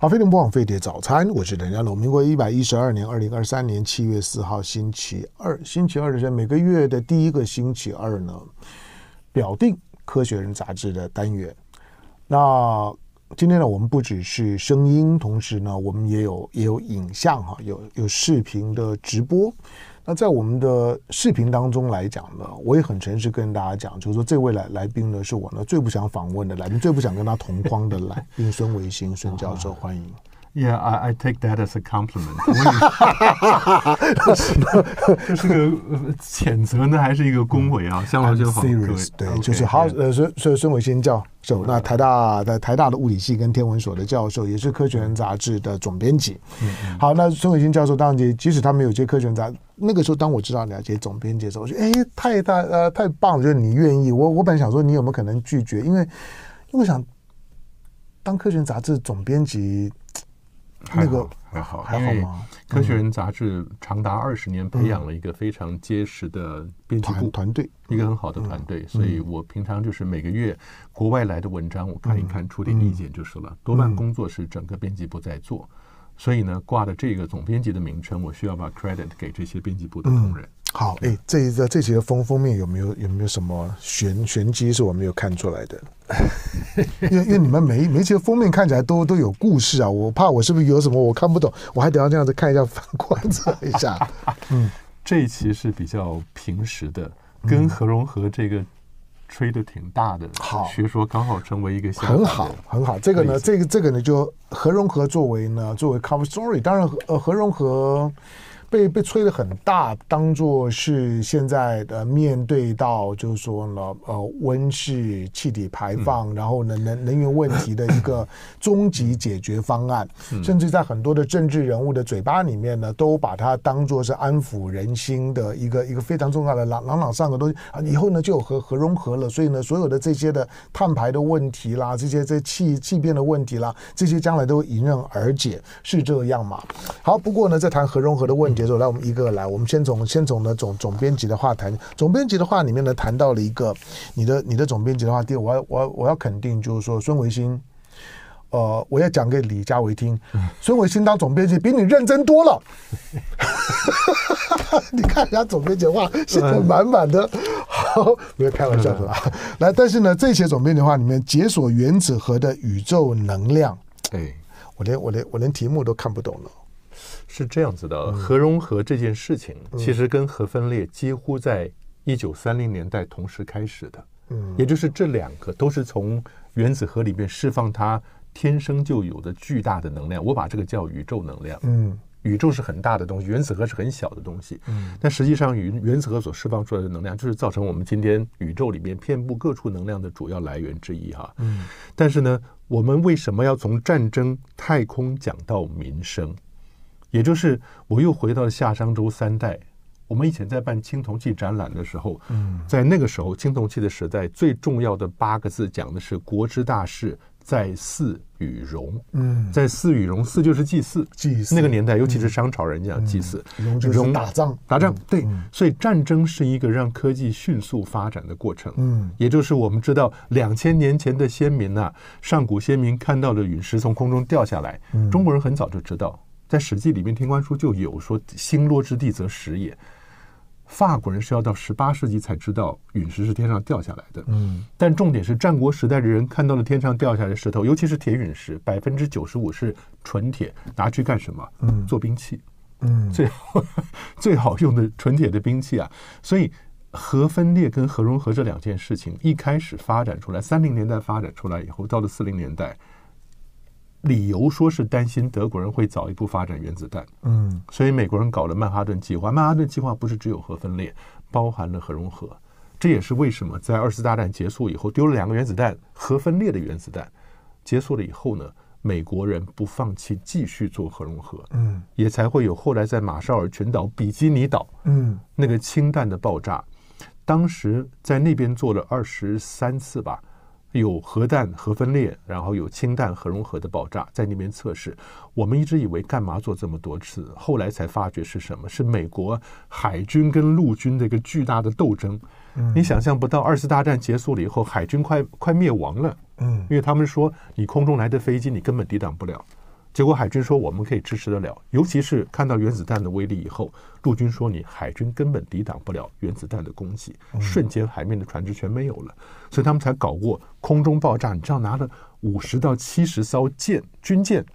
好，飞碟联播网飞碟早餐，我是梁家龙。民国一百一十二年二零二三年七月四号星期二，星期二的是每个月的第一个星期二呢，表定科学人杂志的单元。那今天呢，我们不只是声音，同时呢，我们也有也有影像哈，有有视频的直播。那在我们的视频当中来讲呢，我也很诚实跟大家讲，就是说这位来来宾呢，是我呢最不想访问的来宾，最不想跟他同框的来宾，孙维新孙教授，欢迎。Yeah, I I take that as a compliment。这是个谴责呢，还是一个恭维啊？相当就好。Serious，对，就是好。呃，孙孙孙伟新教授，那台大的台大的物理系跟天文所的教授，也是《科学人》杂志的总编辑。嗯好，那孙伟新教授当然，即使他没有接《科学人》杂志，那个时候当我知道你要接总编辑的时候，我觉得哎，太大呃太棒了，就是你愿意。我我本来想说你有没有可能拒绝，因为因为我想当《科学人》杂志总编辑。那个还好，还好吗？科学人杂志长达二十年培养了一个非常结实的编辑部团队，一个很好的团队。所以我平常就是每个月国外来的文章，我看一看，出点意见就是了。多半工作是整个编辑部在做，所以呢，挂的这个总编辑的名称，我需要把 credit 给这些编辑部的同仁。好，哎，这一个这期的封封面有没有有没有什么玄玄机是我没有看出来的？因为因为你们每每一期的封面看起来都都有故事啊，我怕我是不是有什么我看不懂，我还得要这样子看一下反观测一下。嗯，这一期是比较平实的，跟何荣和这个吹的挺大的，好学说刚好成为一个很好很好。这个呢，这个这个呢，就何融合作为呢作为 cover story，当然呃何融合。被被吹得很大，当做是现在的面对到就是说呢，呃，温室气体排放，然后呢能能源问题的一个终极解决方案，甚至在很多的政治人物的嘴巴里面呢，都把它当做是安抚人心的一个一个非常重要的朗朗朗上的东西啊。以后呢就有核核融合了，所以呢所有的这些的碳排的问题啦，这些这气气变的问题啦，这些将来都迎刃而解，是这样吗？好，不过呢在谈核融合的问题。接着来，我们一个个来。我们先从先从呢总总编辑的话谈。总编辑的话里面呢谈到了一个你的你的总编辑的话。第二，我要我要我要肯定，就是说孙维新，呃，我要讲给李佳维听，孙维新当总编辑比你认真多了。你看人家总编辑的话写的满满的，好，没有开玩笑是吧？来，但是呢，这些总编辑的话里面解锁原子核的宇宙能量，哎，我连我连我连题目都看不懂了。是这样子的，核融合这件事情其实跟核分裂几乎在一九三零年代同时开始的，嗯，也就是这两个都是从原子核里面释放它天生就有的巨大的能量，我把这个叫宇宙能量，嗯，宇宙是很大的东西，原子核是很小的东西，嗯，但实际上原原子核所释放出来的能量就是造成我们今天宇宙里面遍布各处能量的主要来源之一哈，嗯，但是呢，我们为什么要从战争、太空讲到民生？也就是我又回到了夏商周三代。我们以前在办青铜器展览的时候，在那个时候青铜器的时代，最重要的八个字讲的是“国之大事，在祀与戎”。嗯，在祀与戎，祀就是祭祀。祭祀那个年代，尤其是商朝人讲祭祀，戎就是打仗。打仗对，所以战争是一个让科技迅速发展的过程。嗯，也就是我们知道，两千年前的先民呐，上古先民看到的陨石从空中掉下来，中国人很早就知道。在《史记》里面，天官书就有说“星落之地，则石也”。法国人是要到十八世纪才知道陨石是天上掉下来的。嗯，但重点是战国时代的人看到了天上掉下来的石头，尤其是铁陨石，百分之九十五是纯铁，拿去干什么？嗯，做兵器。嗯，最好 最好用的纯铁的兵器啊。所以核分裂跟核融合这两件事情一开始发展出来，三零年代发展出来以后，到了四零年代。理由说是担心德国人会早一步发展原子弹，嗯，所以美国人搞了曼哈顿计划。曼哈顿计划不是只有核分裂，包含了核融合。这也是为什么在二次大战结束以后，丢了两个原子弹，核分裂的原子弹结束了以后呢，美国人不放弃继续做核融合，嗯，也才会有后来在马绍尔群岛、比基尼岛，嗯，那个氢弹的爆炸，当时在那边做了二十三次吧。有核弹核分裂，然后有氢弹核融合的爆炸，在那边测试。我们一直以为干嘛做这么多次，后来才发觉是什么？是美国海军跟陆军的一个巨大的斗争。嗯，你想象不到，二次大战结束了以后，海军快快灭亡了。嗯，因为他们说，你空中来的飞机，你根本抵挡不了。结果海军说我们可以支持得了，尤其是看到原子弹的威力以后，陆军说你海军根本抵挡不了原子弹的攻击，瞬间海面的船只全没有了，所以他们才搞过空中爆炸。你知道拿了五十到七十艘舰军舰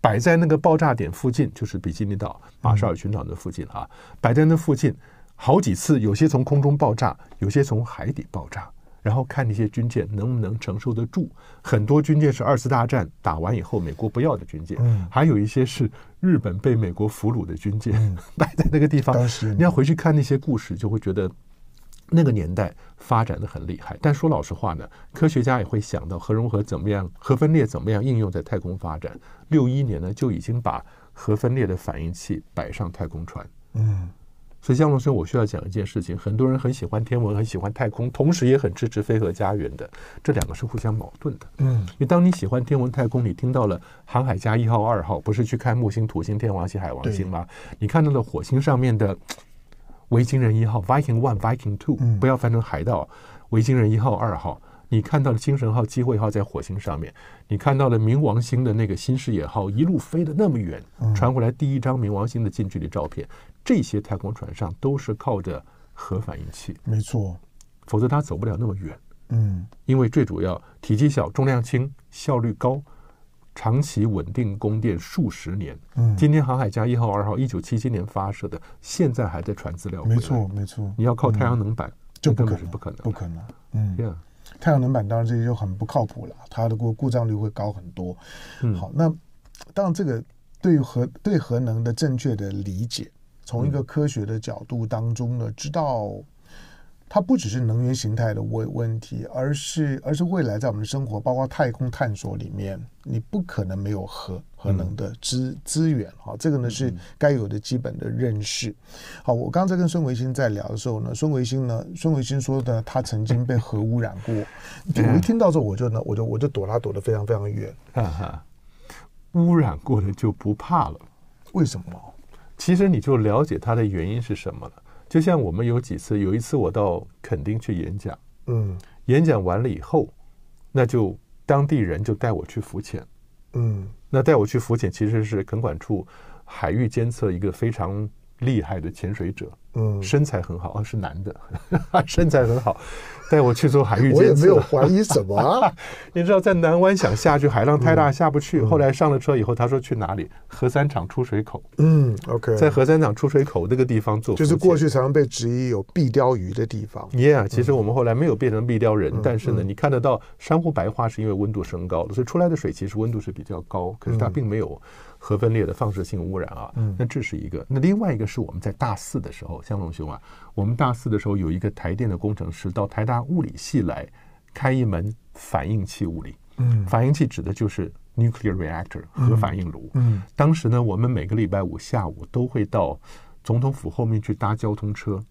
摆在那个爆炸点附近，就是比基尼岛、马绍尔群岛的附近啊，摆在那附近好几次，有些从空中爆炸，有些从海底爆炸。然后看那些军舰能不能承受得住，很多军舰是二次大战打完以后美国不要的军舰，嗯，还有一些是日本被美国俘虏的军舰，嗯、摆在那个地方。你要回去看那些故事，就会觉得那个年代发展的很厉害。但说老实话呢，科学家也会想到核融合怎么样，核分裂怎么样应用在太空发展。六一年呢就已经把核分裂的反应器摆上太空船，嗯。所以江龙生，我需要讲一件事情。很多人很喜欢天文，很喜欢太空，同时也很支持飞和家园的，这两个是互相矛盾的。嗯，因为当你喜欢天文太空，你听到了航海家一号、二号，不是去看木星、土星、天王星、海王星吗？你看到了火星上面的维京人一号 （Viking One、Viking Two），不要翻成海盗，维京人一号、二号。你看到了精神号、机会号在火星上面，你看到了冥王星的那个新视野号一路飞得那么远，传回来第一张冥王星的近距离照片。这些太空船上都是靠着核反应器，没错，否则它走不了那么远。嗯，因为最主要体积小、重量轻、效率高、长期稳定供电数十年。嗯，今天航海家一号、二号一九七七年发射的，现在还在传资料。没错，没错。你要靠太阳能板，就根本是不可能，不可能。嗯，太阳能板当然这些就很不靠谱了，它的故故障率会高很多。嗯，好，那当然这个对核对核能的正确的理解。从一个科学的角度当中呢，知道它不只是能源形态的问问题，而是而是未来在我们的生活，包括太空探索里面，你不可能没有核核能的资资源。好，这个呢是该有的基本的认识。好，我刚才跟孙维新在聊的时候呢，孙维新呢，孙维新说的他曾经被核污染过，我一听到之后，我就呢，我就我就躲他躲得非常非常远。哈哈，污染过的就不怕了，为什么？其实你就了解它的原因是什么了。就像我们有几次，有一次我到垦丁去演讲，嗯，演讲完了以后，那就当地人就带我去浮潜，嗯，那带我去浮潜其实是垦管处海域监测一个非常厉害的潜水者。嗯，身材很好，是男的，身材很好，带我去做海域监测。我也没有怀疑什么啊。你知道在南湾想下去，海浪太大下不去。后来上了车以后，他说去哪里？核三厂出水口。嗯，OK，在核三厂出水口那个地方做，就是过去常常被质疑有壁雕鱼的地方。Yeah，其实我们后来没有变成壁雕人，但是呢，你看得到珊瑚白化是因为温度升高了，所以出来的水其实温度是比较高，可是它并没有。核分裂的放射性污染啊，嗯那这是一个。那另外一个是我们在大四的时候，香龙兄啊，我们大四的时候有一个台电的工程师到台大物理系来开一门反应器物理。嗯，反应器指的就是 nuclear reactor 核反应炉。嗯，当时呢，我们每个礼拜五下午都会到总统府后面去搭交通车，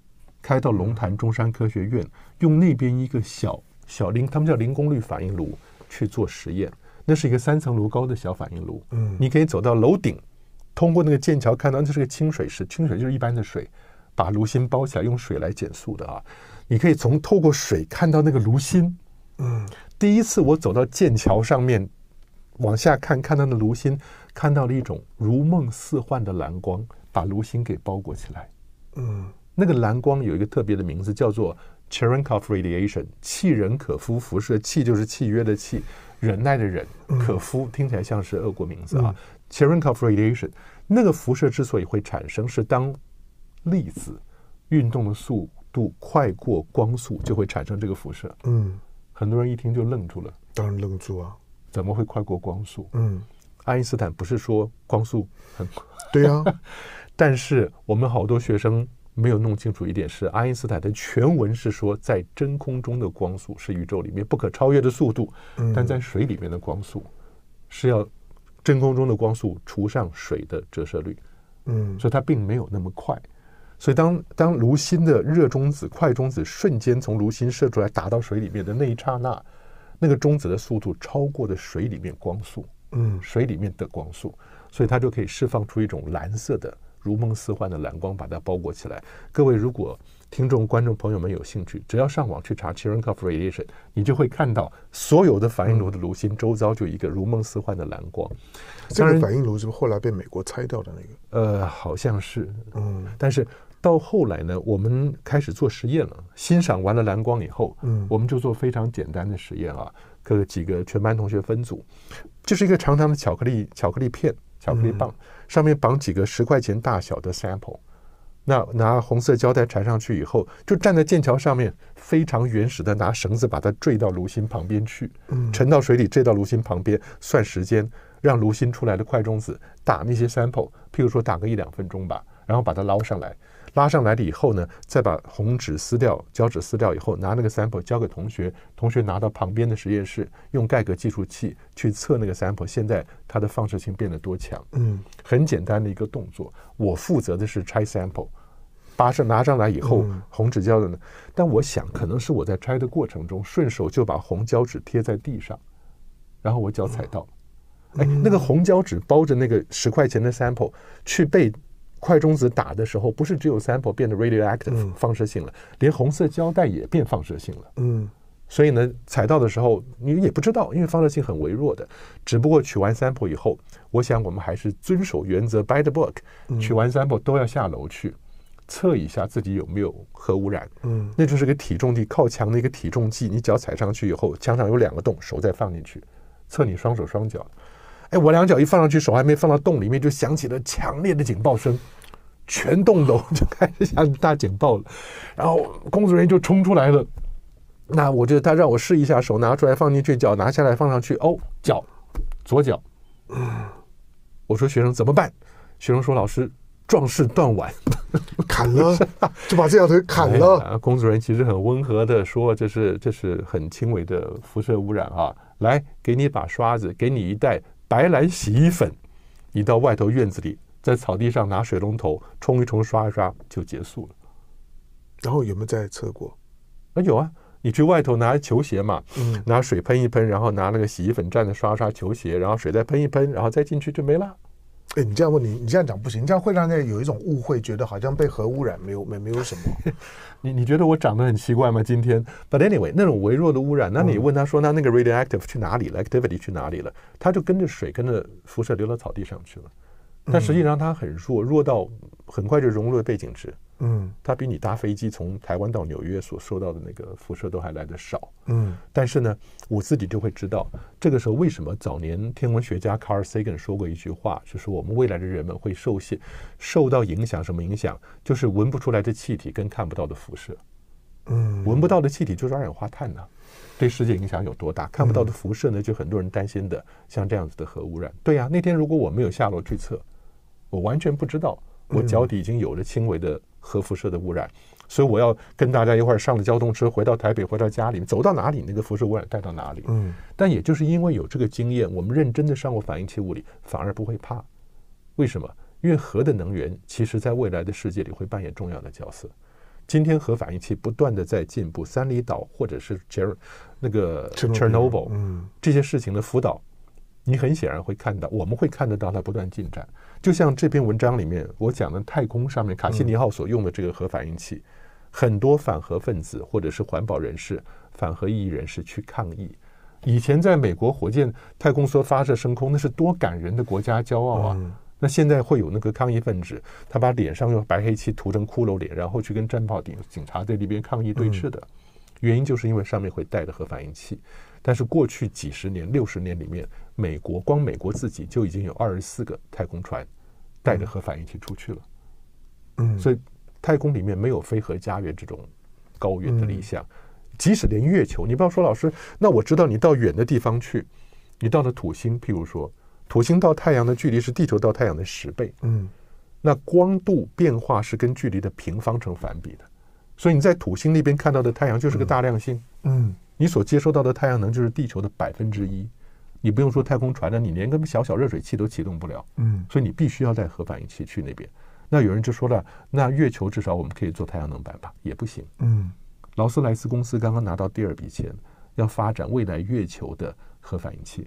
开到龙潭中山科学院，用那边一个小小零，他们叫零功率反应炉去做实验。那是一个三层楼高的小反应炉，嗯，你可以走到楼顶，通过那个剑桥看到，那是个清水池，清水就是一般的水，把炉心包起来，用水来减速的啊。你可以从透过水看到那个炉心，嗯，第一次我走到剑桥上面，往下看，看到那炉心，看到了一种如梦似幻的蓝光，把炉心给包裹起来，嗯，那个蓝光有一个特别的名字，叫做 Cherenkov radiation，契人可夫辐射，契就是契约的契。忍耐的忍，可夫听起来像是俄国名字啊。Cherenkov radiation，那个辐射之所以会产生，是当粒子运动的速度快过光速，就会产生这个辐射。嗯，很多人一听就愣住了。当然愣住啊，怎么会快过光速？嗯，爱因斯坦不是说光速很快？对呀，但是我们好多学生。没有弄清楚一点是，爱因斯坦的全文是说，在真空中的光速是宇宙里面不可超越的速度，但在水里面的光速是要真空中的光速除上水的折射率，嗯，所以它并没有那么快。所以当当炉心的热中子、快中子瞬间从炉心射出来打到水里面的那一刹那，那个中子的速度超过了水里面光速，嗯，水里面的光速，所以它就可以释放出一种蓝色的。如梦似幻的蓝光把它包裹起来。各位如果听众、观众朋友们有兴趣，只要上网去查 Cherenkov radiation，你就会看到所有的反应炉的炉心周遭就一个如梦似幻的蓝光。这个反应炉是不是后来被美国拆掉的那个？呃，好像是。嗯，但是到后来呢，我们开始做实验了。欣赏完了蓝光以后，嗯，我们就做非常简单的实验啊，各几个全班同学分组，就是一个长长的巧克力巧克力片、巧克力棒，上面绑几个十块钱大小的 sample。那拿红色胶带缠上去以后，就站在剑桥上面，非常原始的拿绳子把它坠到炉心旁边去，沉到水里，坠到炉心旁边，算时间，让炉心出来的快中子打那些 sample，譬如说打个一两分钟吧，然后把它捞上来。拉上来了以后呢，再把红纸撕掉，胶纸撕掉以后，拿那个 sample 交给同学，同学拿到旁边的实验室，用盖格计数器去测那个 sample，现在它的放射性变得多强？嗯，很简单的一个动作。我负责的是拆 sample，把上拿上来以后，红纸胶的呢，但我想可能是我在拆的过程中，顺手就把红胶纸贴在地上，然后我脚踩到，哎，那个红胶纸包着那个十块钱的 sample 去被。快中子打的时候，不是只有 sample 变得 radioactive 放射性了，连红色胶带也变放射性了。嗯，所以呢，踩到的时候你也不知道，因为放射性很微弱的。只不过取完 sample 以后，我想我们还是遵守原则，by the book，取完 sample 都要下楼去测一下自己有没有核污染。嗯，那就是个体重计，靠墙的一个体重计，你脚踩上去以后，墙上有两个洞，手再放进去，测你双手双脚。哎，我两脚一放上去，手还没放到洞里面，就响起了强烈的警报声，全栋楼就开始响大警报了。然后工作人员就冲出来了。那我就他让我试一下，手拿出来放进去，脚拿下来放上去。哦，脚，左脚。我说学生怎么办？学生说老师壮士断腕，砍了，就把这条腿砍了。哎，工作人员其实很温和的说，这是这是很轻微的辐射污染啊。来，给你把刷子，给你一袋。白兰洗衣粉，你到外头院子里，在草地上拿水龙头冲一冲、刷一刷就结束了。然后有没有再测过？啊，有啊，你去外头拿球鞋嘛，嗯，拿水喷一喷，然后拿那个洗衣粉蘸着刷刷球鞋，然后水再喷一喷，然后再进去就没了。哎，你这样问你，你这样讲不行，这样会让人有一种误会，觉得好像被核污染没有没没有什么。你你觉得我长得很奇怪吗？今天？But anyway，那种微弱的污染，那你问他说，那那个 radioactive 去哪里了？activity 去哪里了？他就跟着水，跟着辐射流到草地上去了。但实际上它很弱，弱到很快就融入了背景值。嗯，它比你搭飞机从台湾到纽约所受到的那个辐射都还来得少。嗯，但是呢，我自己就会知道，这个时候为什么早年天文学家 Carl Sagan 说过一句话，就是我们未来的人们会受些、受到影响。什么影响？就是闻不出来的气体跟看不到的辐射。嗯，闻不到的气体就是二氧化碳呢，对世界影响有多大？看不到的辐射呢，就很多人担心的，像这样子的核污染。对呀，那天如果我没有下楼去测，我完全不知道我脚底已经有了轻微的。核辐射的污染，所以我要跟大家一块儿上了交通车，回到台北，回到家里，走到哪里，那个辐射污染带到哪里。嗯，但也就是因为有这个经验，我们认真的上过反应器物理，反而不会怕。为什么？因为核的能源其实在未来的世界里会扮演重要的角色。今天核反应器不断的在进步，三里岛或者是 Cher 那个 Chernobyl，嗯，这些事情的辅导，你很显然会看到，我们会看得到它不断进展。就像这篇文章里面我讲的，太空上面卡西尼号所用的这个核反应器，很多反核分子或者是环保人士、反核异议人士去抗议。以前在美国火箭太空梭发射升空，那是多感人的国家骄傲啊！那现在会有那个抗议分子，他把脸上用白黑漆涂成骷髅脸，然后去跟战炮警警察在那边抗议对峙的原因，就是因为上面会带着核反应器。但是过去几十年、六十年里面，美国光美国自己就已经有二十四个太空船带着核反应器出去了。嗯，所以太空里面没有飞核家园这种高远的理想。即使连月球，你不要说老师，那我知道你到远的地方去，你到了土星，譬如说土星到太阳的距离是地球到太阳的十倍。嗯，那光度变化是跟距离的平方成反比的，所以你在土星那边看到的太阳就是个大亮星。嗯。你所接收到的太阳能就是地球的百分之一，你不用说太空船了，你连个小小热水器都启动不了。嗯，所以你必须要带核反应器去那边。那有人就说了，那月球至少我们可以做太阳能板吧？也不行。嗯，劳斯莱斯公司刚刚拿到第二笔钱，要发展未来月球的核反应器。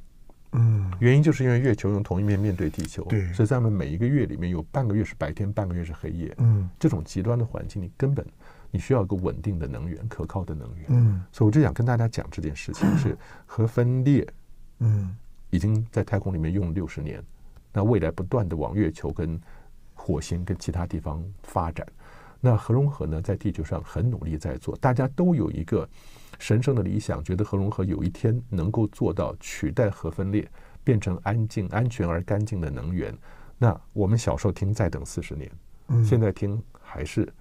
嗯，原因就是因为月球用同一面面对地球，对，所以在我们每一个月里面有半个月是白天，半个月是黑夜。嗯，这种极端的环境，你根本。你需要一个稳定的能源、可靠的能源。嗯，所以我就想跟大家讲这件事情是核分裂，嗯，已经在太空里面用了六十年，那未来不断的往月球跟火星跟其他地方发展。那核融合呢，在地球上很努力在做，大家都有一个神圣的理想，觉得核融合有一天能够做到取代核分裂，变成安静、安全而干净的能源。那我们小时候听再等四十年，嗯，现在听还是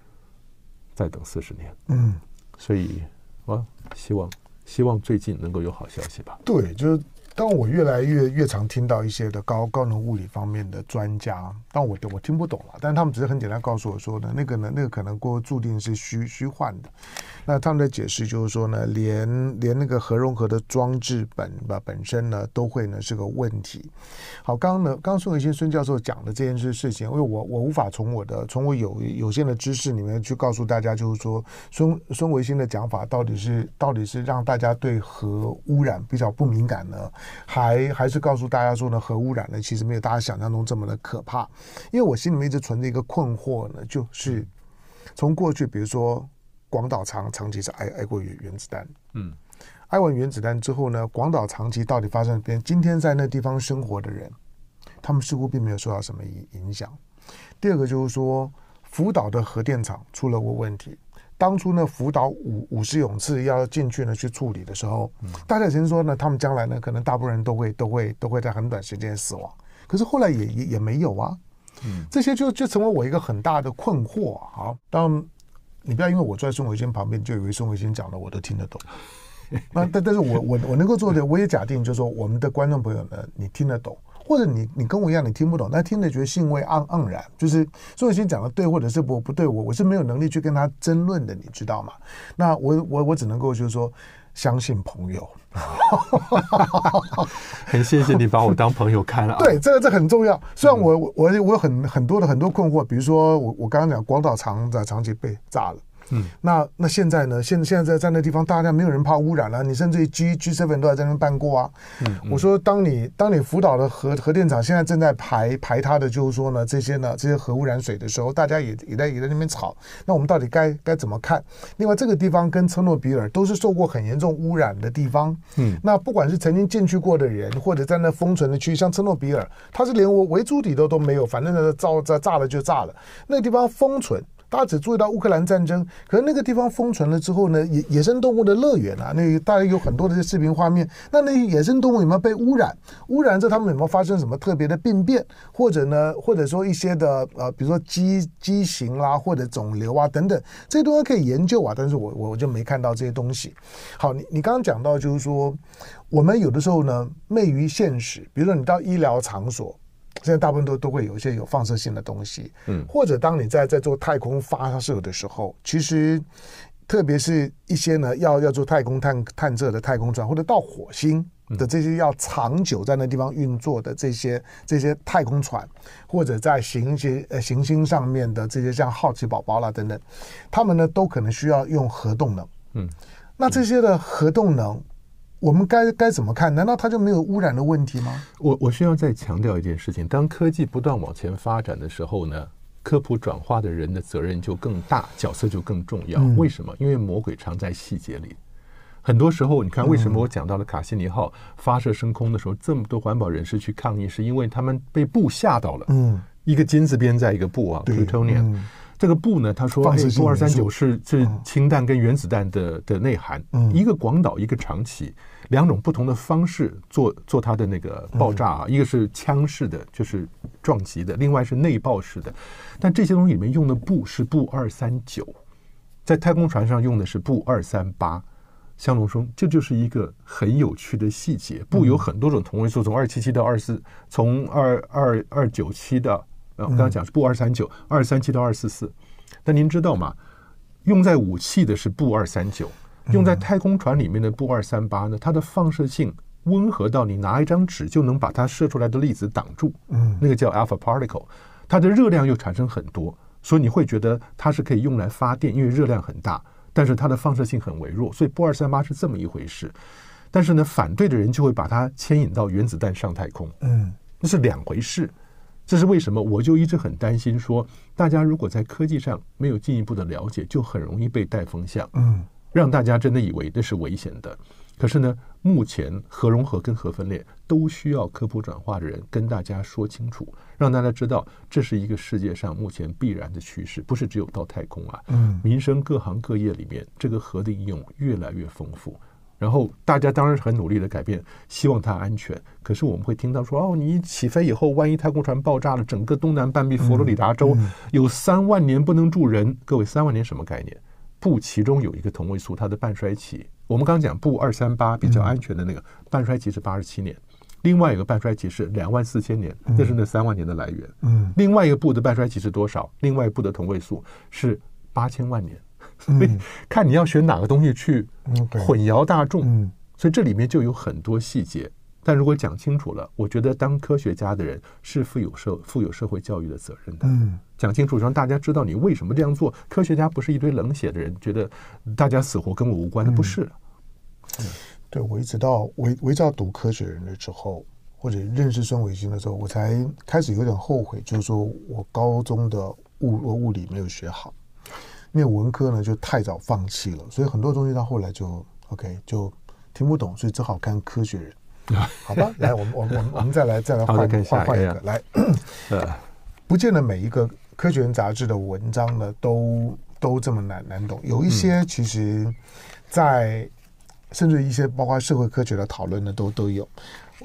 再等四十年，嗯，所以我希望希望最近能够有好消息吧。对，就是。当我越来越越常听到一些的高高能物理方面的专家，但我我听不懂了，但他们只是很简单告诉我说呢，那个呢，那个可能过注定是虚虚幻的。那他们的解释就是说呢，连连那个核融合的装置本吧本身呢，都会呢是个问题。好，刚刚呢，刚刚孙维新孙教授讲的这件事事情，因为我我无法从我的从我有有限的知识里面去告诉大家，就是说孙孙维新的讲法到底是到底是让大家对核污染比较不敏感呢？还还是告诉大家说呢，核污染呢其实没有大家想象中这么的可怕，因为我心里面一直存着一个困惑呢，就是从过去比如说广岛长长期是挨挨过原原子弹，嗯，挨完原子弹之后呢，广岛长期到底发生了变？今天在那地方生活的人，他们似乎并没有受到什么影影响。第二个就是说，福岛的核电厂出了个问题。当初呢，福岛五五十勇士要进去呢去处理的时候，大家曾经说呢，他们将来呢，可能大部分人都会都会都会在很短时间死亡。可是后来也也也没有啊。嗯，这些就就成为我一个很大的困惑。啊，当你不要因为我坐在宋伟先旁边，就以为宋伟先讲的我都听得懂。那但但是我我我能够做的，我也假定就是说，我们的观众朋友呢，你听得懂。或者你你跟我一样，你听不懂，但听着觉得兴味盎盎然，就是孙维新讲的对，或者是不不对，我我是没有能力去跟他争论的，你知道吗？那我我我只能够就是说相信朋友。很谢谢你把我当朋友看了。对，这个这很重要。虽然我我我有很很多的很多困惑，比如说我我刚刚讲广岛长的长期被炸了。嗯，那那现在呢？现现在在在那地方，大家没有人怕污染了。你甚至于 G G7 都还在那边办过啊。嗯，嗯，我说，当你当你福岛的核核电厂现在正在排排它的，就是说呢，这些呢这些核污染水的时候，大家也也在也在那边吵。那我们到底该该怎么看？另外，这个地方跟车诺比尔都是受过很严重污染的地方。嗯，那不管是曾经进去过的人，或者在那封存的区域，像车诺比尔，它是连我围猪底都都没有，反正呢造炸炸了就炸了，那个地方封存。大家只注意到乌克兰战争，可是那个地方封存了之后呢，野野生动物的乐园啊，那大家有很多的视频画面。那那些野生动物有没有被污染？污染之后他们有没有发生什么特别的病变？或者呢，或者说一些的呃，比如说畸畸形啦，或者肿瘤啊等等，这些东西可以研究啊。但是我我就没看到这些东西。好，你你刚刚讲到就是说，我们有的时候呢，昧于现实，比如说你到医疗场所。现在大部分都都会有一些有放射性的东西，嗯，或者当你在在做太空发射的时候，其实特别是一些呢要要做太空探探测的太空船，或者到火星的这些要长久在那地方运作的这些这些太空船，或者在行星呃行星上面的这些像好奇宝宝啦等等，他们呢都可能需要用核动能，嗯，那这些的核动能。我们该该怎么看？难道它就没有污染的问题吗？我我需要再强调一件事情：当科技不断往前发展的时候呢，科普转化的人的责任就更大，角色就更重要。为什么？因为魔鬼藏在细节里。很多时候，你看为什么我讲到了卡西尼号发射升空的时候，这么多环保人士去抗议，是因为他们被布吓到了。嗯，一个金字边在一个布啊，plutonium。这个布呢，他说，哎，鈽二三九是是氢弹跟原子弹的的内涵。一个广岛，一个长崎。两种不同的方式做做它的那个爆炸啊，一个是枪式的，就是撞击的；另外是内爆式的。但这些东西里面用的布是布二三九，在太空船上用的是布二三八。香龙说，这就是一个很有趣的细节。布有很多种同位素，从二七七到二四，从二二二九七到呃，刚刚讲是布二三九，二三七到二四四。但您知道吗？用在武器的是布二三九。用在太空船里面的布二三八呢，它的放射性温和到你拿一张纸就能把它射出来的粒子挡住，嗯，那个叫 alpha particle，它的热量又产生很多，所以你会觉得它是可以用来发电，因为热量很大，但是它的放射性很微弱，所以布二三八是这么一回事。但是呢，反对的人就会把它牵引到原子弹上太空，嗯，那是两回事。这是为什么？我就一直很担心说，大家如果在科技上没有进一步的了解，就很容易被带风向，嗯，让大家真的以为这是危险的。可是呢，目前核融合跟核分裂都需要科普转化的人跟大家说清楚，让大家知道这是一个世界上目前必然的趋势，不是只有到太空啊。嗯，民生各行各业里面，这个核的应用越来越丰富。然后大家当然是很努力的改变，希望它安全。可是我们会听到说，哦，你起飞以后，万一太空船爆炸了，整个东南半壁佛罗里达州有三万年不能住人。各位，三万年什么概念？不其中有一个同位素，它的半衰期。我们刚刚讲不二三八比较安全的那个、嗯、半衰期是八十七年，另外一个半衰期是两万四千年，这、嗯、是那三万年的来源。嗯，另外一个不的半衰期是多少？另外一个鈽的同位素是八千万年。所以看你要选哪个东西去混淆大众。嗯，所以这里面就有很多细节。但如果讲清楚了，我觉得当科学家的人是负有社负有社会教育的责任的。嗯，讲清楚让大家知道你为什么这样做。科学家不是一堆冷血的人，觉得大家死活跟我无关的，不是。嗯，对，我一直到我我一直到读科学人的时候，或者认识孙维新的时候，我才开始有点后悔，就是说我高中的物物理没有学好，因为文科呢就太早放弃了，所以很多东西到后来就 OK 就听不懂，所以只好看科学人。好吧，来，我们我们我们我们再来再来换换换一个来。不见得每一个科学人杂志的文章呢都都这么难难懂，有一些其实，在甚至一些包括社会科学的讨论呢都都有。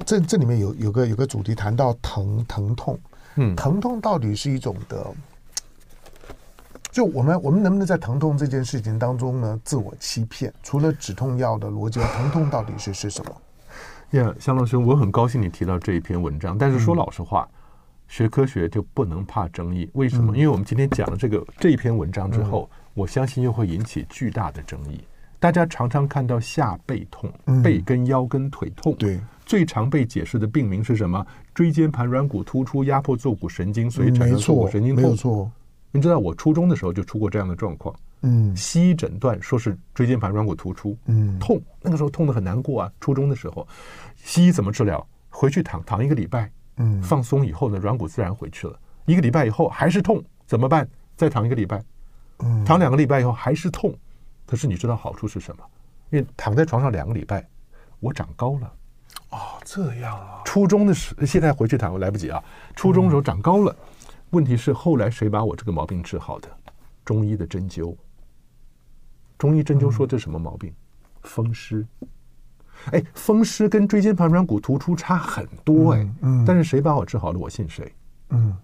这这里面有有个有个主题谈到疼疼痛，嗯，疼痛到底是一种的，就我们我们能不能在疼痛这件事情当中呢自我欺骗？除了止痛药的逻辑，疼痛到底是是什么？呀，香龙兄，我很高兴你提到这一篇文章。但是说老实话，嗯、学科学就不能怕争议。为什么？嗯、因为我们今天讲了这个这一篇文章之后，嗯、我相信又会引起巨大的争议。大家常常看到下背痛，嗯、背跟腰跟腿痛，对，最常被解释的病名是什么？椎间盘软骨突出压迫坐骨神经，所以产生坐骨神经痛。没错，你知道我初中的时候就出过这样的状况。嗯，西医诊断说是椎间盘软骨突出，嗯，痛，那个时候痛得很难过啊。初中的时候，西医怎么治疗？回去躺躺一个礼拜，嗯，放松以后呢，软骨自然回去了。一个礼拜以后还是痛，怎么办？再躺一个礼拜，嗯，躺两个礼拜以后还是痛。可是你知道好处是什么？因为躺在床上两个礼拜，我长高了。哦，这样啊。初中的时，现在回去躺来不及啊。初中的时候长高了，问题是后来谁把我这个毛病治好的？中医的针灸。中医针灸说这什么毛病？风湿。哎，风湿跟椎间盘软骨突出差很多哎。嗯。但是谁把我治好了？我信谁？嗯。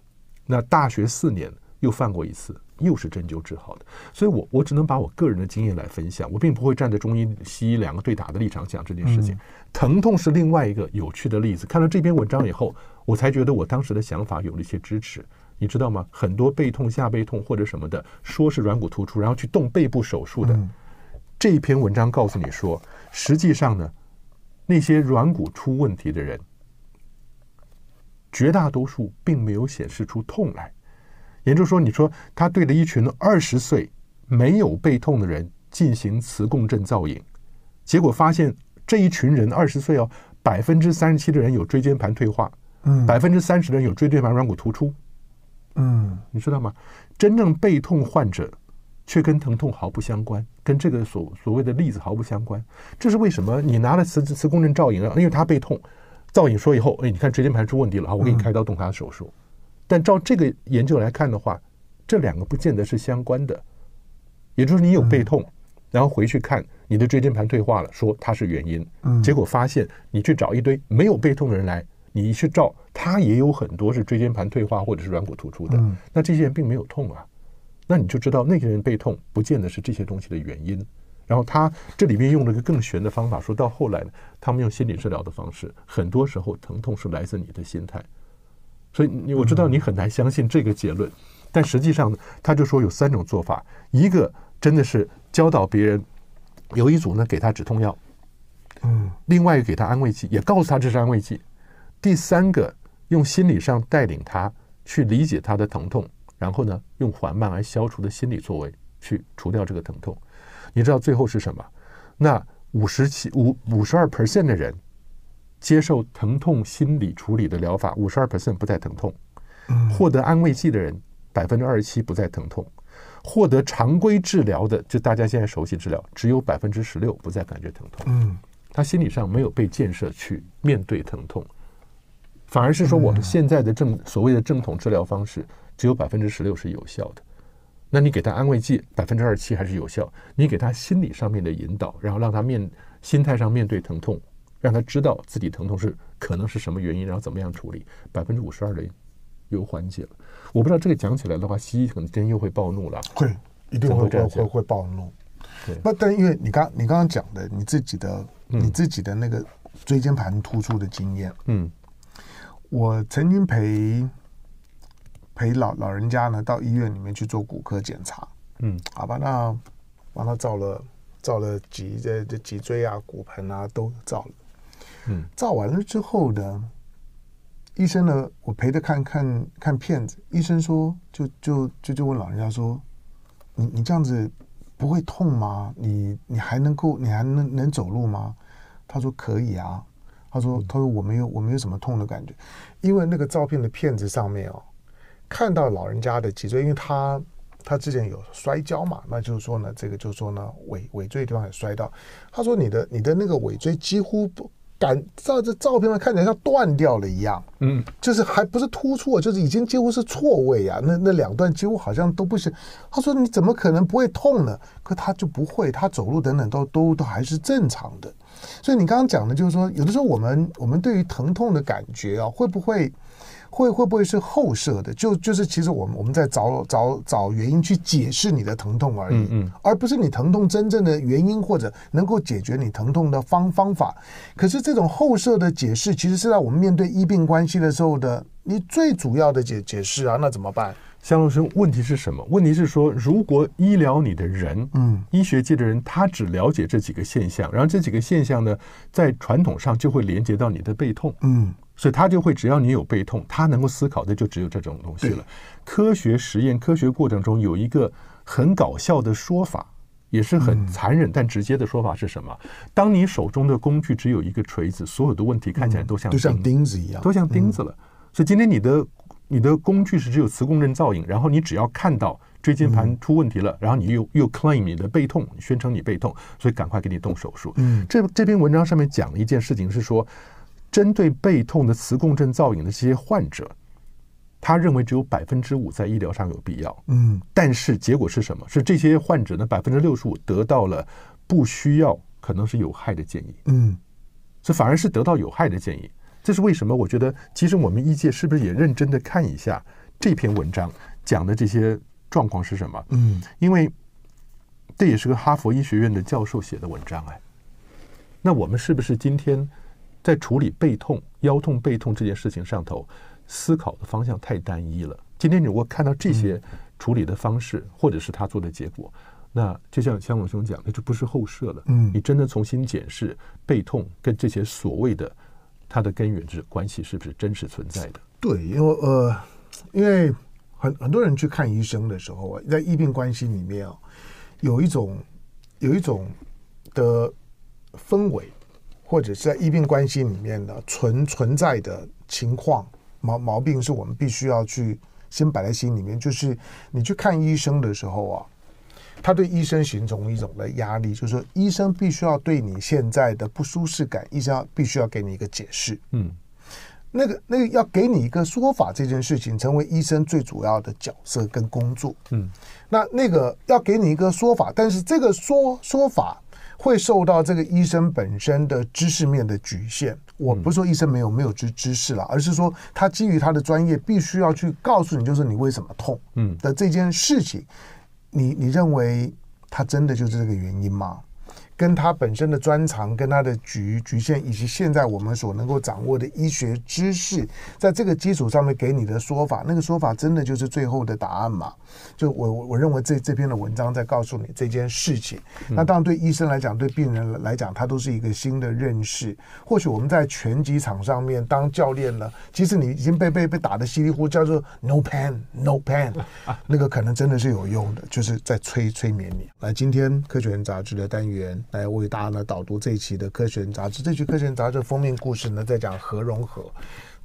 那大学四年又犯过一次，又是针灸治好的。所以我我只能把我个人的经验来分享，我并不会站在中医西医两个对打的立场讲这件事情。疼痛是另外一个有趣的例子。看了这篇文章以后，我才觉得我当时的想法有了一些支持。你知道吗？很多背痛、下背痛或者什么的，说是软骨突出，然后去动背部手术的。嗯、这一篇文章告诉你说，实际上呢，那些软骨出问题的人，绝大多数并没有显示出痛来。也就是说，你说他对着一群二十岁没有背痛的人进行磁共振造影，结果发现这一群人二十岁哦，百分之三十七的人有椎间盘退化，嗯，百分之三十的人有椎间盘软骨突出。嗯，你知道吗？真正背痛患者却跟疼痛毫不相关，跟这个所所谓的例子毫不相关。这是为什么？你拿了磁磁共振造影，因为他背痛，造影说以后，哎，你看椎间盘出问题了啊，我给你开刀动他的手术。但照这个研究来看的话，这两个不见得是相关的。也就是你有背痛，然后回去看你的椎间盘退化了，说它是原因，结果发现你去找一堆没有背痛的人来。你去照，他也有很多是椎间盘退化或者是软骨突出的，嗯、那这些人并没有痛啊，那你就知道那些人背痛不见得是这些东西的原因。然后他这里面用了一个更玄的方法，说到后来呢，他们用心理治疗的方式，很多时候疼痛是来自你的心态。所以你我知道你很难相信这个结论，嗯、但实际上呢，他就说有三种做法，一个真的是教导别人，有一组呢给他止痛药，嗯，另外一个给他安慰剂，也告诉他这是安慰剂。第三个，用心理上带领他去理解他的疼痛，然后呢，用缓慢而消除的心理作为去除掉这个疼痛。你知道最后是什么？那五十七五五十二 percent 的人接受疼痛心理处理的疗法，五十二 percent 不再疼痛。获得安慰剂的人百分之二十七不再疼痛，获得常规治疗的，就大家现在熟悉治疗，只有百分之十六不再感觉疼痛。嗯，他心理上没有被建设去面对疼痛，反而是说我们现在的正所谓的正统治疗方式，只有百分之十六是有效的。那你给他安慰剂，百分之二十七还是有效。你给他心理上面的引导，然后让他面心态上面对疼痛，让他知道自己疼痛是可能是什么原因，然后怎么样处理，百分之五十二的有缓解了。我不知道这个讲起来的话，西医可能真又会暴怒了。会，一定会会会会暴怒。对，那但因为你刚你刚刚讲的你自己的、嗯、你自己的那个椎间盘突出的经验，嗯，我曾经陪。陪老老人家呢到医院里面去做骨科检查，嗯，好吧，那帮他照了照了脊这这脊椎啊骨盆啊都照了，嗯，照完了之后呢，医生呢我陪着看看看片子，医生说就就就就问老人家说，你你这样子不会痛吗？你你还能够你还能能走路吗？他说可以啊，他说他说我没有我没有什么痛的感觉，因为那个照片的片子上面哦。看到老人家的脊椎，因为他他之前有摔跤嘛，那就是说呢，这个就是说呢，尾尾椎的地方也摔到。他说你的你的那个尾椎几乎不感照这照片上看起来像断掉了一样，嗯，就是还不是突出，就是已经几乎是错位啊。那那两段几乎好像都不行。他说你怎么可能不会痛呢？可他就不会，他走路等等都都都还是正常的。所以你刚刚讲的就是说，有的时候我们我们对于疼痛的感觉啊，会不会？会会不会是后设的？就就是其实我们我们在找找找原因去解释你的疼痛而已，嗯嗯，而不是你疼痛真正的原因或者能够解决你疼痛的方方法。可是这种后设的解释，其实是在我们面对医病关系的时候的你最主要的解解释啊，那怎么办？香龙生，问题是什么？问题是说，如果医疗你的人，嗯，医学界的人，他只了解这几个现象，然后这几个现象呢，在传统上就会连接到你的背痛，嗯。所以他就会，只要你有背痛，他能够思考的就只有这种东西了。科学实验、科学过程中有一个很搞笑的说法，也是很残忍但直接的说法是什么？当你手中的工具只有一个锤子，所有的问题看起来都像都像钉子一样，都像钉子了。所以今天你的你的工具是只有磁共振造影，然后你只要看到椎间盘出问题了，然后你又又 claim 你的背痛，宣称你背痛，所以赶快给你动手术。嗯，这这篇文章上面讲了一件事情是说。针对背痛的磁共振造影的这些患者，他认为只有百分之五在医疗上有必要。嗯，但是结果是什么？是这些患者呢百分之六十五得到了不需要，可能是有害的建议。嗯，这反而是得到有害的建议。这是为什么？我觉得其实我们医界是不是也认真的看一下这篇文章讲的这些状况是什么？嗯，因为这也是个哈佛医学院的教授写的文章哎。那我们是不是今天？在处理背痛、腰痛、背痛这件事情上头，思考的方向太单一了。今天你如果看到这些处理的方式，或者是他做的结果，那就像香龙兄讲的，就不是后设了。嗯，你真的重新检视背痛跟这些所谓的它的根源之关系是不是真实存在的？对，因为呃，因为很很多人去看医生的时候啊，在医病关系里面啊，有一种有一种的氛围。或者是在医病关系里面的存存在的情况毛毛病，是我们必须要去先摆在心里面。就是你去看医生的时候啊，他对医生形成一种的压力，就是说医生必须要对你现在的不舒适感，医生必须要给你一个解释。嗯，那个那个要给你一个说法，这件事情成为医生最主要的角色跟工作。嗯，那那个要给你一个说法，但是这个说说法。会受到这个医生本身的知识面的局限。我不是说医生没有没有知知识了，而是说他基于他的专业，必须要去告诉你，就是你为什么痛，嗯的这件事情，你你认为他真的就是这个原因吗？跟他本身的专长、跟他的局局限，以及现在我们所能够掌握的医学知识，在这个基础上面给你的说法，那个说法真的就是最后的答案吗？就我我认为这这篇的文章在告诉你这件事情。那当然对医生来讲，对病人来讲，他都是一个新的认识。或许我们在拳击场上面当教练了，即使你已经被被被打得稀里糊涂，叫做 no pain no pain，那个可能真的是有用的，就是在催催眠你。来，今天科学人杂志的单元。来为大家呢导读这一期的《科学人》杂志。这期《科学人》杂志封面故事呢，在讲核融合。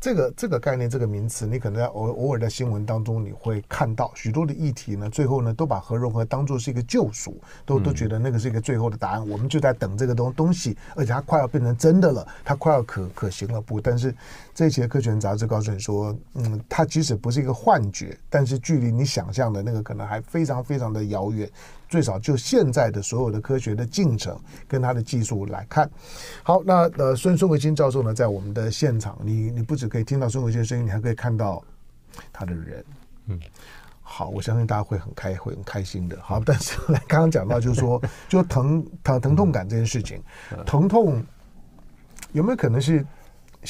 这个这个概念，这个名词，你可能在偶偶尔在新闻当中你会看到许多的议题呢，最后呢都把核融合当做是一个救赎，都都觉得那个是一个最后的答案，我们就在等这个东东西，而且它快要变成真的了，它快要可可行了。不，但是这一期的科学人杂志告诉你说，嗯，它即使不是一个幻觉，但是距离你想象的那个可能还非常非常的遥远。最少就现在的所有的科学的进程跟它的技术来看，好，那呃孙孙维新教授呢，在我们的现场，你你不只可以听到孙维新的声音，你还可以看到他的人，嗯，好，我相信大家会很开会很开心的。好，但是来刚刚讲到就是说，就疼疼疼痛感这件事情，疼痛有没有可能是？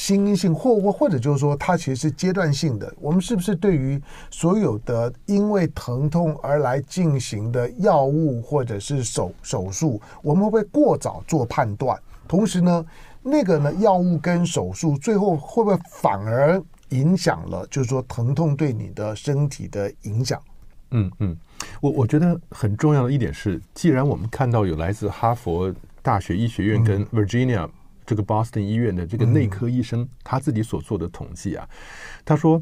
心因性，或或或者就是说，它其实是阶段性的。我们是不是对于所有的因为疼痛而来进行的药物或者是手手术，我们会不会过早做判断？同时呢，那个呢，药物跟手术最后会不会反而影响了？就是说，疼痛对你的身体的影响？嗯嗯，我我觉得很重要的一点是，既然我们看到有来自哈佛大学医学院跟 Virginia、嗯。这个 Boston 医院的这个内科医生，他自己所做的统计啊，他说，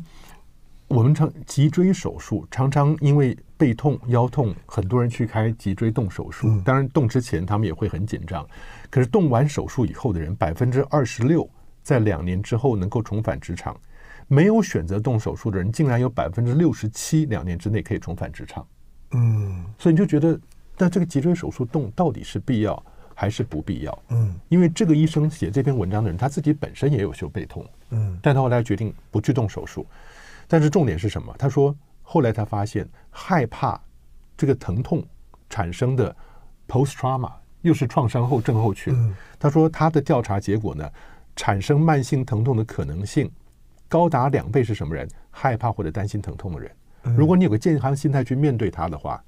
我们常脊椎手术常常因为背痛、腰痛，很多人去开脊椎动手术。当然，动之前他们也会很紧张。可是动完手术以后的人，百分之二十六在两年之后能够重返职场；没有选择动手术的人，竟然有百分之六十七两年之内可以重返职场。嗯，所以你就觉得，那这个脊椎手术动到底是必要？还是不必要，嗯，因为这个医生写这篇文章的人，他自己本身也有些背痛，嗯，但他后来决定不去动手术，但是重点是什么？他说后来他发现害怕这个疼痛产生的 post trauma 又是创伤后症候群。他说他的调查结果呢，产生慢性疼痛的可能性高达两倍是什么人？害怕或者担心疼痛的人。如果你有个健康心态去面对它的话。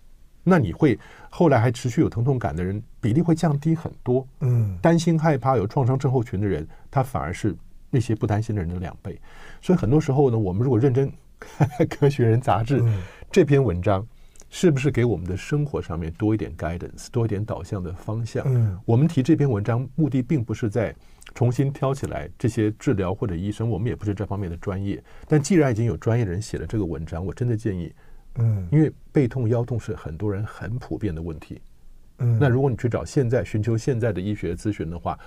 那你会后来还持续有疼痛感的人比例会降低很多。嗯，担心害怕有创伤症候群的人，他反而是那些不担心的人的两倍。所以很多时候呢，我们如果认真看 《科学人》杂志这篇文章，是不是给我们的生活上面多一点 guidance，多一点导向的方向？嗯，我们提这篇文章目的并不是在重新挑起来这些治疗或者医生，我们也不是这方面的专业。但既然已经有专业的人写了这个文章，我真的建议。嗯，因为背痛、腰痛是很多人很普遍的问题。嗯，那如果你去找现在寻求现在的医学咨询的话，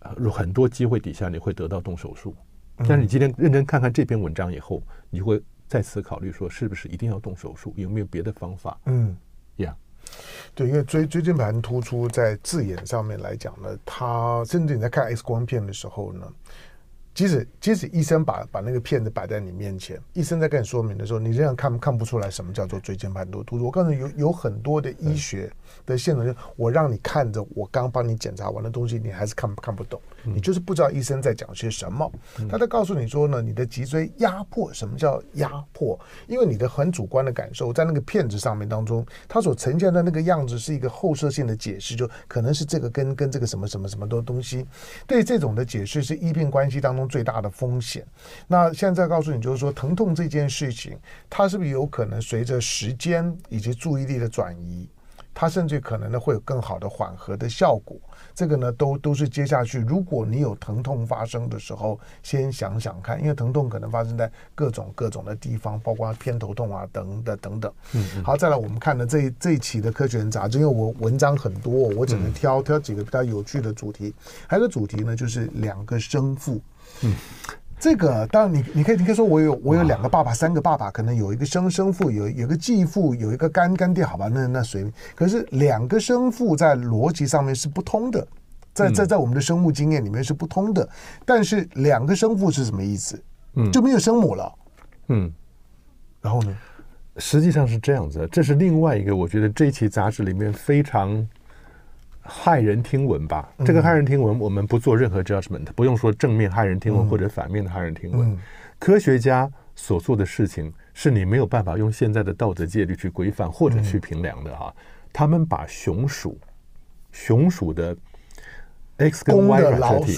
呃，很多机会底下你会得到动手术。但是你今天认真看看这篇文章以后，你会再次考虑说，是不是一定要动手术？有没有别的方法？嗯，呀，yeah，对，因为椎椎间盘突出在字眼上面来讲呢，它甚至你在看 X 光片的时候呢。即使即使医生把把那个片子摆在你面前，医生在跟你说明的时候，你仍然看看不出来什么叫做椎间盘突出。我告诉你，有有很多的医学的现场，就我让你看着我刚帮你检查完的东西，你还是看看不懂，你就是不知道医生在讲些什么。他在告诉你说呢，你的脊椎压迫，什么叫压迫？因为你的很主观的感受，在那个片子上面当中，它所呈现的那个样子是一个后设性的解释，就可能是这个跟跟这个什么什么什么的东西。对这种的解释是医病关系当中。最大的风险。那现在告诉你，就是说疼痛这件事情，它是不是有可能随着时间以及注意力的转移，它甚至可能呢会有更好的缓和的效果？这个呢，都都是接下去，如果你有疼痛发生的时候，先想想看，因为疼痛可能发生在各种各种的地方，包括偏头痛啊等等等等。嗯，嗯，好，再来我们看的这一这一期的《科学人》杂志，因为我文章很多，我只能挑挑几个比较有趣的主题。还有个主题呢，就是两个生父。嗯，这个当然你你可以你可以说我有我有两个爸爸三个爸爸，可能有一个生生父，有有个继父，有一个干干爹，好吧，那那随便。可是两个生父在逻辑上面是不通的，在在在我们的生物经验里面是不通的。但是两个生父是什么意思？嗯，就没有生母了。嗯，然后呢？实际上是这样子，这是另外一个我觉得这一期杂志里面非常。骇人听闻吧，这个骇人听闻，我们不做任何 judgment，不用说正面骇人听闻或者反面的骇人听闻。科学家所做的事情，是你没有办法用现在的道德戒律去规范或者去评量的哈。他们把熊鼠，熊鼠的 X 跟 Y 染色体，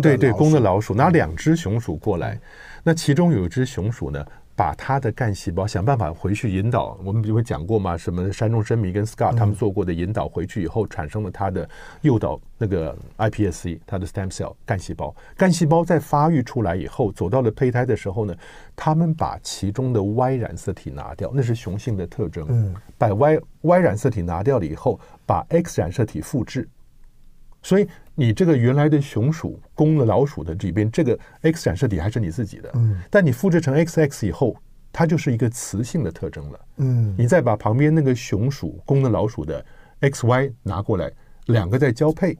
对对，公的老鼠，拿两只熊鼠过来，那其中有一只熊鼠呢，把他的干细胞想办法回去引导，我们不会讲过嘛？什么山中伸弥跟 Scott 他们做过的引导回去以后，产生了他的诱导那个 iPSC，他的 stem cell 干细胞。干细胞在发育出来以后，走到了胚胎的时候呢，他们把其中的 Y 染色体拿掉，那是雄性的特征。嗯，把 Y Y 染色体拿掉了以后，把 X 染色体复制。所以你这个原来的雄鼠公的老鼠的这边，这个 X 染色体还是你自己的，嗯，但你复制成 XX 以后，它就是一个雌性的特征了，嗯，你再把旁边那个雄鼠公的老鼠的 XY 拿过来，两个再交配，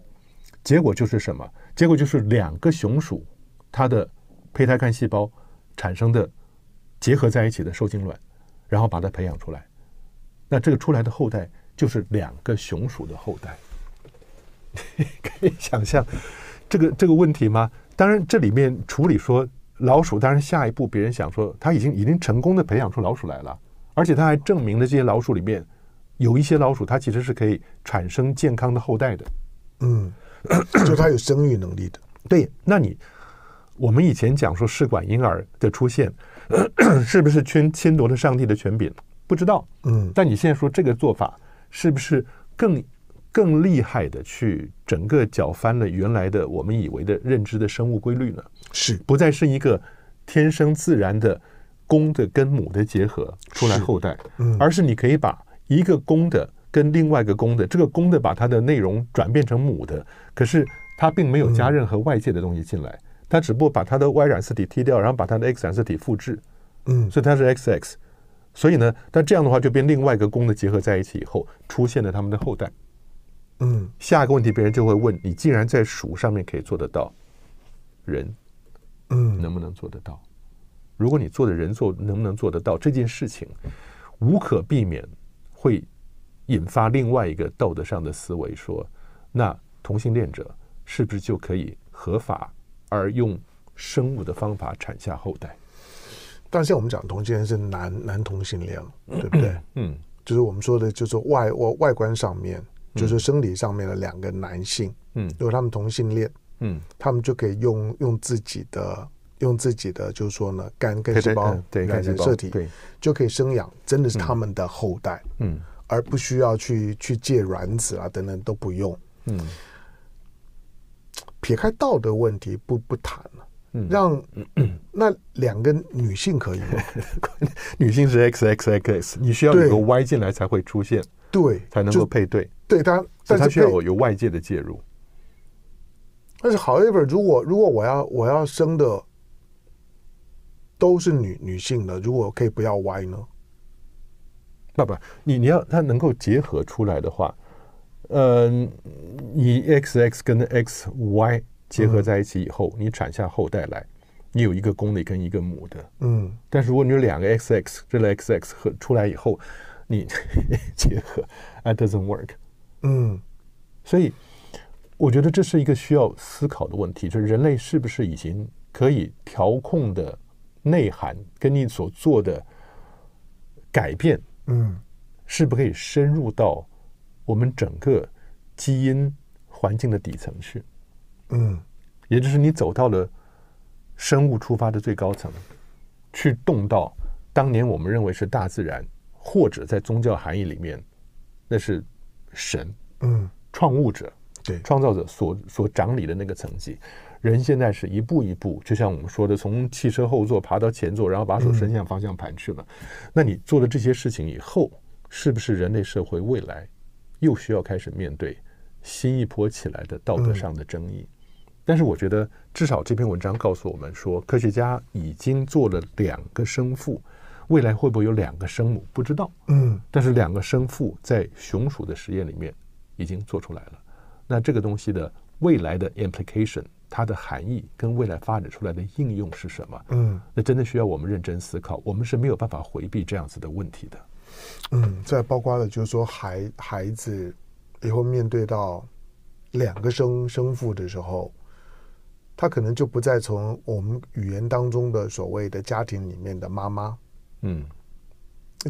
结果就是什么？结果就是两个雄鼠它的胚胎干细胞产生的结合在一起的受精卵，然后把它培养出来，那这个出来的后代就是两个雄鼠的后代。可以想象这个这个问题吗？当然，这里面处理说老鼠，当然下一步别人想说他已经已经成功的培养出老鼠来了，而且他还证明了这些老鼠里面有一些老鼠，它其实是可以产生健康的后代的。嗯，就它有生育能力的。对，那你我们以前讲说试管婴儿的出现，是不是侵侵夺了上帝的权柄？不知道。嗯，但你现在说这个做法是不是更？更厉害的去整个搅翻了原来的我们以为的认知的生物规律呢？是。不再是一个天生自然的公的跟母的结合出来后代，嗯，而是你可以把一个公的跟另外一个公的，这个公的把它的内容转变成母的，可是它并没有加任何外界的东西进来，它只不过把它的 Y 染色体踢掉，然后把它的 X 染色体复制，嗯，所以它是 XX，所以呢，但这样的话就变另外一个公的结合在一起以后，出现了他们的后代。嗯，下一个问题，别人就会问你：既然在鼠上面可以做得到，人，嗯，能不能做得到？如果你做的人做能不能做得到这件事情，无可避免会引发另外一个道德上的思维，说：那同性恋者是不是就可以合法而用生物的方法产下后代？但是我们讲同性恋是男男同性恋，对不对？嗯，就是我们说的，就是外外外观上面。就是生理上面的两个男性，嗯，如果他们同性恋，嗯，他们就可以用用自己的用自己的，就是说呢，肝干细胞、对染色体，对，就可以生养，真的是他们的后代，嗯，而不需要去去借卵子啊等等都不用，嗯，撇开道德问题不不谈了，嗯，让 那两个女性可以吗？女性是 X X X X，你需要有个 Y 进来才会出现，对，才能够配对。对他，但是他需要有外界的介入。但是，however，如果如果我要我要生的都是女女性的，如果可以不要 Y 呢？爸爸，你你要它能够结合出来的话，呃，你 XX 跟 XY 结合在一起以后，嗯、你产下后代来，你有一个公的跟一个母的，嗯。但是如果你有两个 XX，这个 XX 和出来以后，你 结合，it doesn't work。嗯，所以我觉得这是一个需要思考的问题，就是人类是不是已经可以调控的内涵，跟你所做的改变，嗯，是不是可以深入到我们整个基因环境的底层去？嗯，也就是你走到了生物出发的最高层，去动到当年我们认为是大自然，或者在宗教含义里面，那是。神，嗯，创物者，对，创造者所所掌理的那个层级，人现在是一步一步，就像我们说的，从汽车后座爬到前座，然后把手伸向方向盘去了。嗯、那你做了这些事情以后，是不是人类社会未来又需要开始面对新一波起来的道德上的争议？嗯、但是我觉得，至少这篇文章告诉我们说，科学家已经做了两个生父。未来会不会有两个生母？不知道。嗯，但是两个生父在雄鼠的实验里面已经做出来了。那这个东西的未来的 implication，它的含义跟未来发展出来的应用是什么？嗯，那真的需要我们认真思考。我们是没有办法回避这样子的问题的。嗯，再包括了就是说孩孩子以后面对到两个生生父的时候，他可能就不再从我们语言当中的所谓的家庭里面的妈妈。嗯，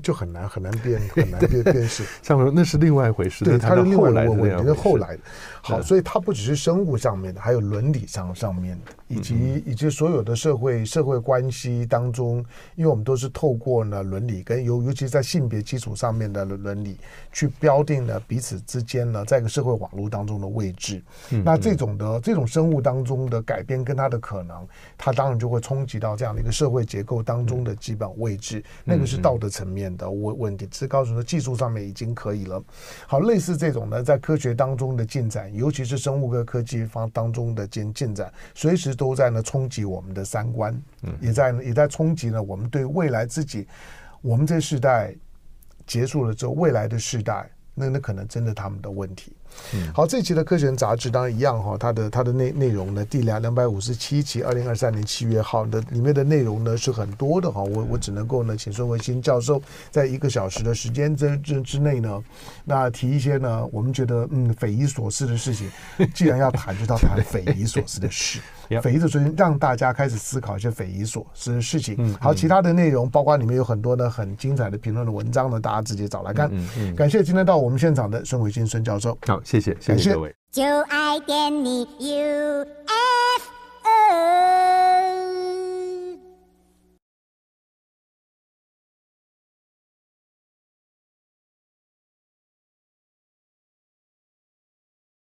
就很难很难辨很难辨辨识。像说那是另外一回事，对，它是另外一个问题，是后来的。好，所以它不只是生物上面的，还有伦理上上面的，以及以及所有的社会社会关系当中，因为我们都是透过呢伦理跟尤尤其在性别基础上面的伦理去标定了彼此之间呢，在一个社会网络当中的位置。那这种的这种生物当中的改变跟它的可能，它当然就会冲击到这样的一个社会结构当中的基本位置。那个是道德层面的问问题，只是告诉说技术上面已经可以了。好，类似这种呢，在科学当中的进展，尤其是生物跟科技方当中的进进展，随时都在呢冲击我们的三观，也在也在冲击呢我们对未来自己，我们这世代结束了之后，未来的世代，那那可能真的他们的问题。好，这期的科学人杂志当然一样哈，它的它的内内容呢，第两两百五十七期，二零二三年七月号的里面的内容呢是很多的哈，我我只能够呢请孙维新教授在一个小时的时间之之之内呢，那提一些呢我们觉得嗯匪夷所思的事情，既然要谈，就要谈匪夷所思的事，匪夷所思让大家开始思考一些匪夷所思的事情。好，其他的内容包括里面有很多呢很精彩的评论的文章呢，大家自己找来看。感谢今天到我们现场的孙伟新孙教授。谢谢谢谢各位。就爱给你 ufo